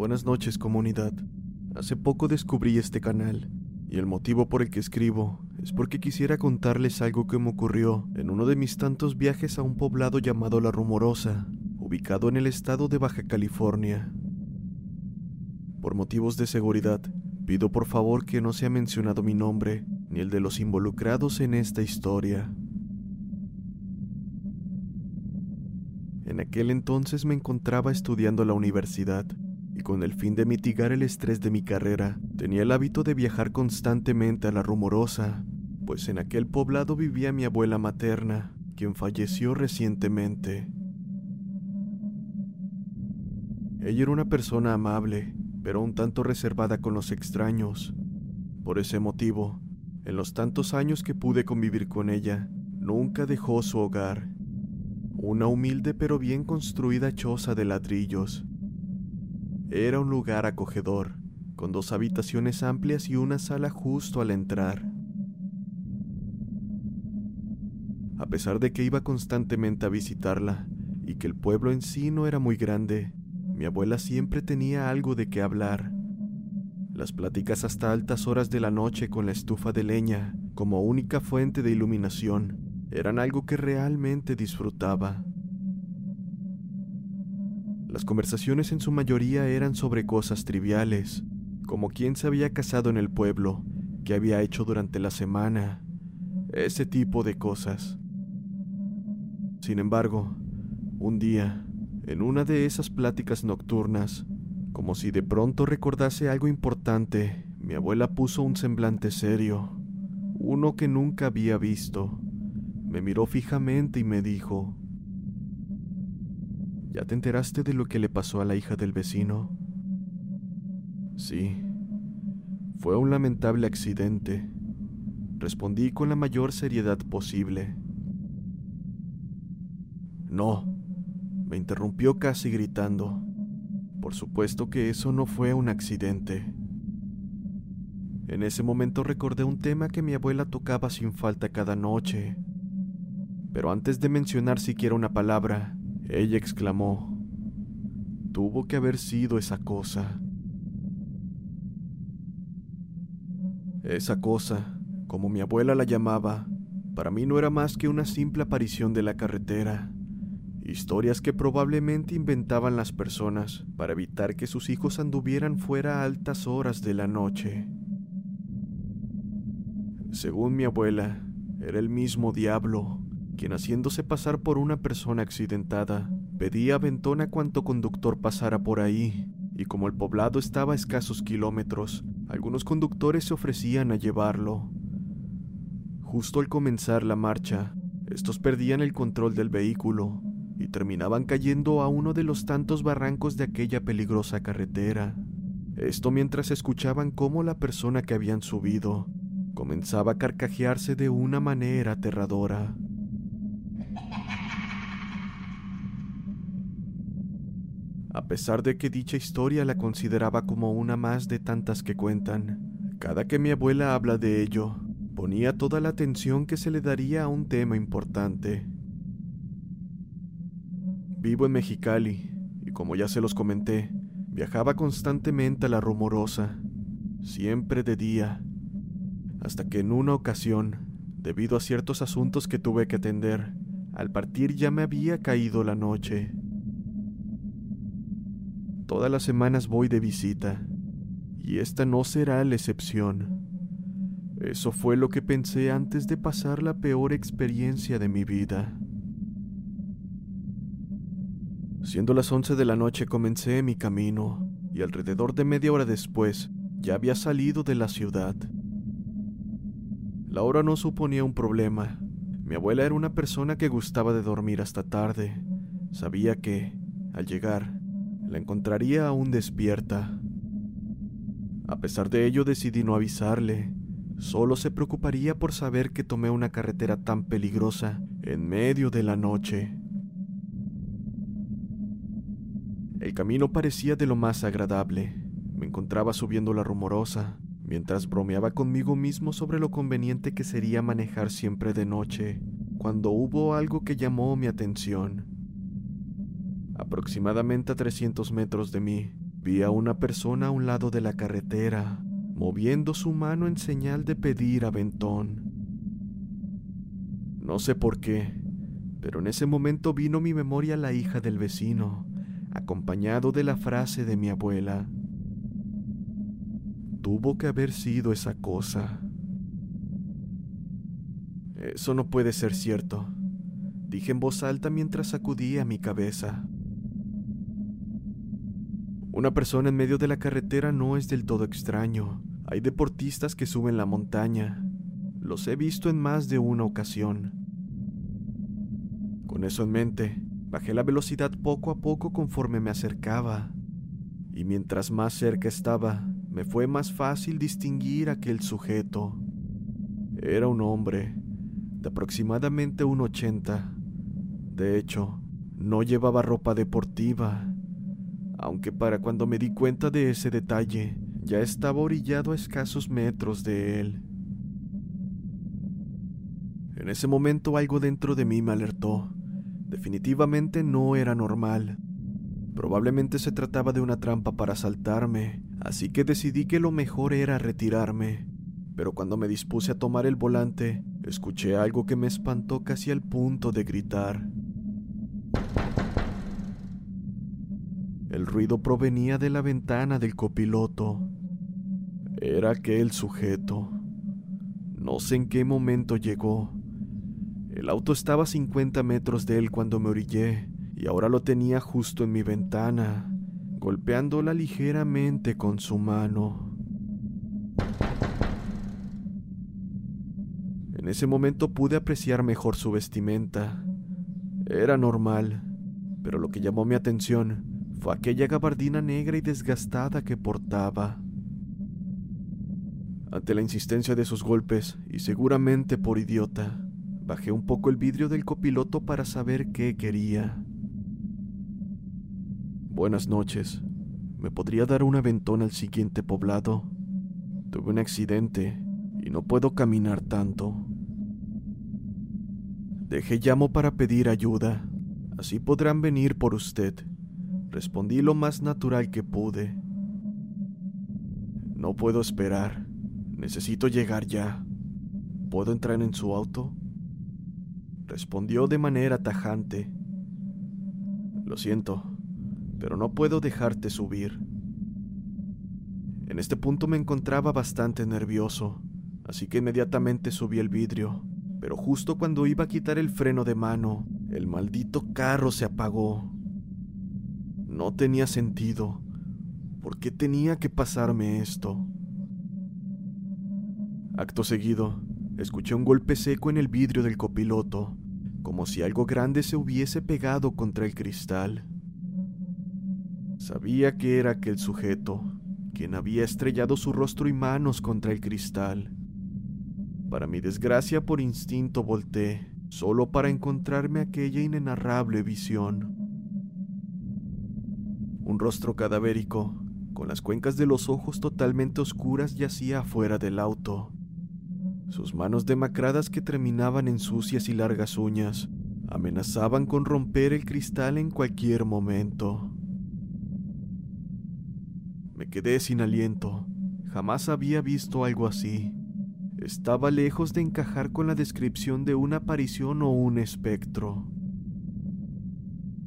Buenas noches comunidad. Hace poco descubrí este canal y el motivo por el que escribo es porque quisiera contarles algo que me ocurrió en uno de mis tantos viajes a un poblado llamado La Rumorosa, ubicado en el estado de Baja California. Por motivos de seguridad, pido por favor que no sea mencionado mi nombre ni el de los involucrados en esta historia. En aquel entonces me encontraba estudiando la universidad con el fin de mitigar el estrés de mi carrera, tenía el hábito de viajar constantemente a la rumorosa, pues en aquel poblado vivía mi abuela materna, quien falleció recientemente. Ella era una persona amable, pero un tanto reservada con los extraños. Por ese motivo, en los tantos años que pude convivir con ella, nunca dejó su hogar, una humilde pero bien construida choza de ladrillos, era un lugar acogedor, con dos habitaciones amplias y una sala justo al entrar. A pesar de que iba constantemente a visitarla y que el pueblo en sí no era muy grande, mi abuela siempre tenía algo de qué hablar. Las pláticas hasta altas horas de la noche con la estufa de leña como única fuente de iluminación eran algo que realmente disfrutaba. Las conversaciones en su mayoría eran sobre cosas triviales, como quién se había casado en el pueblo, qué había hecho durante la semana, ese tipo de cosas. Sin embargo, un día, en una de esas pláticas nocturnas, como si de pronto recordase algo importante, mi abuela puso un semblante serio, uno que nunca había visto. Me miró fijamente y me dijo, ¿Ya te enteraste de lo que le pasó a la hija del vecino? Sí, fue un lamentable accidente. Respondí con la mayor seriedad posible. No, me interrumpió casi gritando. Por supuesto que eso no fue un accidente. En ese momento recordé un tema que mi abuela tocaba sin falta cada noche. Pero antes de mencionar siquiera una palabra, ella exclamó, tuvo que haber sido esa cosa. Esa cosa, como mi abuela la llamaba, para mí no era más que una simple aparición de la carretera. Historias que probablemente inventaban las personas para evitar que sus hijos anduvieran fuera a altas horas de la noche. Según mi abuela, era el mismo diablo, quien haciéndose pasar por una persona accidentada, pedía aventón a cuanto conductor pasara por ahí, y como el poblado estaba a escasos kilómetros, algunos conductores se ofrecían a llevarlo. Justo al comenzar la marcha, estos perdían el control del vehículo y terminaban cayendo a uno de los tantos barrancos de aquella peligrosa carretera. Esto mientras escuchaban cómo la persona que habían subido comenzaba a carcajearse de una manera aterradora. A pesar de que dicha historia la consideraba como una más de tantas que cuentan, cada que mi abuela habla de ello, ponía toda la atención que se le daría a un tema importante. Vivo en Mexicali y como ya se los comenté, viajaba constantemente a la rumorosa, siempre de día, hasta que en una ocasión, debido a ciertos asuntos que tuve que atender, al partir ya me había caído la noche. Todas las semanas voy de visita, y esta no será la excepción. Eso fue lo que pensé antes de pasar la peor experiencia de mi vida. Siendo las once de la noche comencé mi camino, y alrededor de media hora después ya había salido de la ciudad. La hora no suponía un problema. Mi abuela era una persona que gustaba de dormir hasta tarde. Sabía que, al llegar, la encontraría aún despierta. A pesar de ello decidí no avisarle. Solo se preocuparía por saber que tomé una carretera tan peligrosa en medio de la noche. El camino parecía de lo más agradable. Me encontraba subiendo la rumorosa, mientras bromeaba conmigo mismo sobre lo conveniente que sería manejar siempre de noche, cuando hubo algo que llamó mi atención. Aproximadamente a 300 metros de mí, vi a una persona a un lado de la carretera, moviendo su mano en señal de pedir aventón. No sé por qué, pero en ese momento vino mi memoria la hija del vecino, acompañado de la frase de mi abuela. Tuvo que haber sido esa cosa. Eso no puede ser cierto, dije en voz alta mientras sacudía mi cabeza. Una persona en medio de la carretera no es del todo extraño. Hay deportistas que suben la montaña. Los he visto en más de una ocasión. Con eso en mente, Bajé la velocidad poco a poco conforme me acercaba, y mientras más cerca estaba, me fue más fácil distinguir aquel sujeto. Era un hombre, de aproximadamente un ochenta. De hecho, no llevaba ropa deportiva, aunque para cuando me di cuenta de ese detalle, ya estaba orillado a escasos metros de él. En ese momento algo dentro de mí me alertó. Definitivamente no era normal. Probablemente se trataba de una trampa para asaltarme, así que decidí que lo mejor era retirarme. Pero cuando me dispuse a tomar el volante, escuché algo que me espantó casi al punto de gritar. El ruido provenía de la ventana del copiloto. Era aquel sujeto. No sé en qué momento llegó, el auto estaba a 50 metros de él cuando me orillé y ahora lo tenía justo en mi ventana, golpeándola ligeramente con su mano. En ese momento pude apreciar mejor su vestimenta. Era normal, pero lo que llamó mi atención fue aquella gabardina negra y desgastada que portaba. Ante la insistencia de sus golpes, y seguramente por idiota, Bajé un poco el vidrio del copiloto para saber qué quería. Buenas noches. ¿Me podría dar un aventón al siguiente poblado? Tuve un accidente y no puedo caminar tanto. Dejé llamo para pedir ayuda. Así podrán venir por usted. Respondí lo más natural que pude. No puedo esperar. Necesito llegar ya. ¿Puedo entrar en su auto? respondió de manera tajante. Lo siento, pero no puedo dejarte subir. En este punto me encontraba bastante nervioso, así que inmediatamente subí el vidrio, pero justo cuando iba a quitar el freno de mano, el maldito carro se apagó. No tenía sentido. ¿Por qué tenía que pasarme esto? Acto seguido, escuché un golpe seco en el vidrio del copiloto como si algo grande se hubiese pegado contra el cristal. Sabía que era aquel sujeto, quien había estrellado su rostro y manos contra el cristal. Para mi desgracia, por instinto volteé, solo para encontrarme aquella inenarrable visión. Un rostro cadavérico, con las cuencas de los ojos totalmente oscuras, yacía afuera del auto. Sus manos demacradas que terminaban en sucias y largas uñas amenazaban con romper el cristal en cualquier momento. Me quedé sin aliento. Jamás había visto algo así. Estaba lejos de encajar con la descripción de una aparición o un espectro.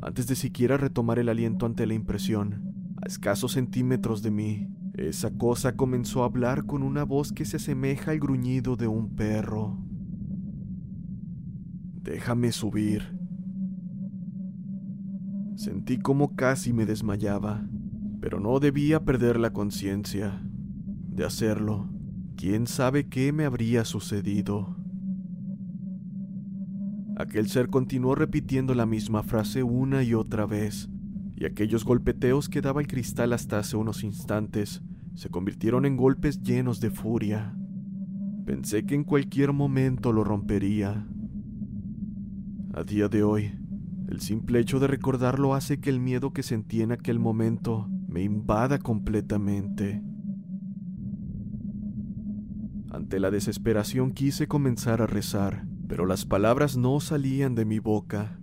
Antes de siquiera retomar el aliento ante la impresión, a escasos centímetros de mí, esa cosa comenzó a hablar con una voz que se asemeja al gruñido de un perro. Déjame subir. Sentí como casi me desmayaba, pero no debía perder la conciencia. De hacerlo, quién sabe qué me habría sucedido. Aquel ser continuó repitiendo la misma frase una y otra vez, y aquellos golpeteos que daba el cristal hasta hace unos instantes se convirtieron en golpes llenos de furia. Pensé que en cualquier momento lo rompería. A día de hoy, el simple hecho de recordarlo hace que el miedo que sentí en aquel momento me invada completamente. Ante la desesperación quise comenzar a rezar, pero las palabras no salían de mi boca.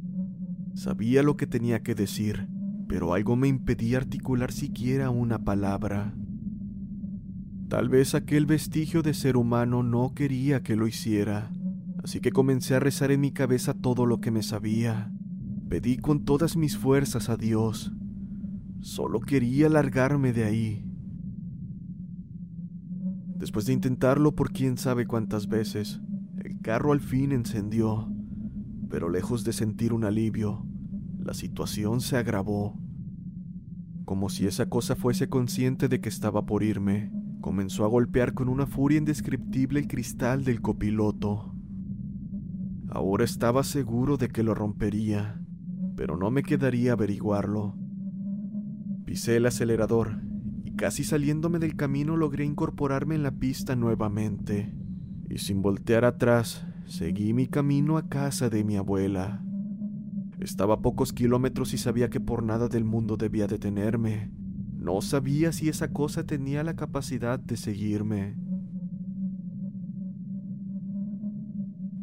Sabía lo que tenía que decir, pero algo me impedía articular siquiera una palabra. Tal vez aquel vestigio de ser humano no quería que lo hiciera, así que comencé a rezar en mi cabeza todo lo que me sabía. Pedí con todas mis fuerzas a Dios. Solo quería largarme de ahí. Después de intentarlo por quién sabe cuántas veces, carro al fin encendió, pero lejos de sentir un alivio, la situación se agravó. Como si esa cosa fuese consciente de que estaba por irme, comenzó a golpear con una furia indescriptible el cristal del copiloto. Ahora estaba seguro de que lo rompería, pero no me quedaría averiguarlo. Pisé el acelerador y casi saliéndome del camino logré incorporarme en la pista nuevamente, y sin voltear atrás, seguí mi camino a casa de mi abuela. Estaba a pocos kilómetros y sabía que por nada del mundo debía detenerme, no sabía si esa cosa tenía la capacidad de seguirme.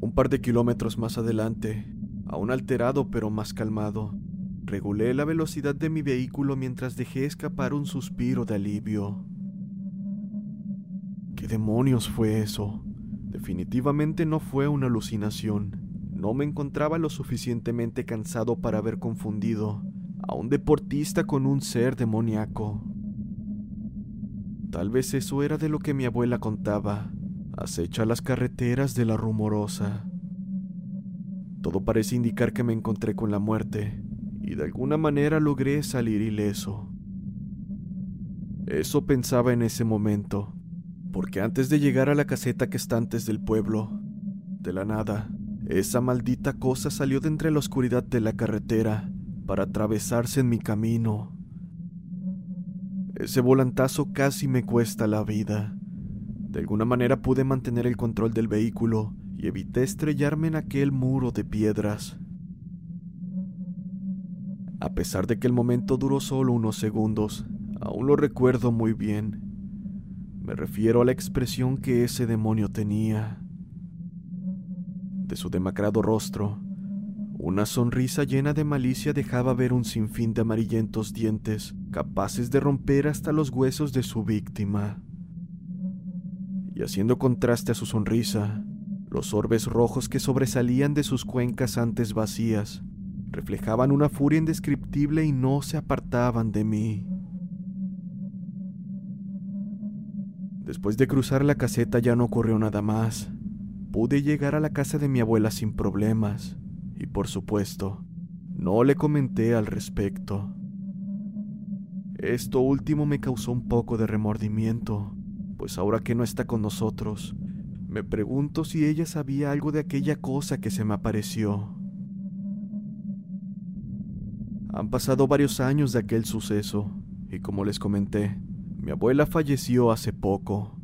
Un par de kilómetros más adelante, aún alterado pero más calmado, regulé la velocidad de mi vehículo mientras dejé escapar un suspiro de alivio. ¿Qué demonios fue eso? Definitivamente no fue una alucinación. No me encontraba lo suficientemente cansado para haber confundido a un deportista con un ser demoníaco. Tal vez eso era de lo que mi abuela contaba, acecha las carreteras de la rumorosa. Todo parece indicar que me encontré con la muerte, y de alguna manera logré salir ileso. Eso pensaba en ese momento, porque antes de llegar a la caseta que está antes del pueblo, de la nada, esa maldita cosa salió de entre la oscuridad de la carretera para atravesarse en mi camino. Ese volantazo casi me cuesta la vida. De alguna manera pude mantener el control del vehículo y evité estrellarme en aquel muro de piedras. A pesar de que el momento duró solo unos segundos, aún lo recuerdo muy bien. Me refiero a la expresión que ese demonio tenía. De su demacrado rostro una sonrisa llena de malicia dejaba ver un sinfín de amarillentos dientes, capaces de romper hasta los huesos de su víctima. Y haciendo contraste a su sonrisa, los orbes rojos que sobresalían de sus cuencas antes vacías reflejaban una furia indescriptible y no se apartaban de mí. Después de cruzar la caseta ya no ocurrió nada más. Pude llegar a la casa de mi abuela sin problemas y por supuesto, no le comenté al respecto. Esto último me causó un poco de remordimiento, pues ahora que no está con nosotros, me pregunto si ella sabía algo de aquella cosa que se me apareció. Han pasado varios años de aquel suceso, y como les comenté, mi abuela falleció hace poco.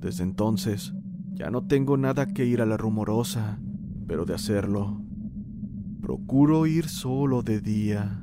Desde entonces, Ya no tengo nada que ir a la rumorosa, pero de hacerlo, procuro ir solo de día.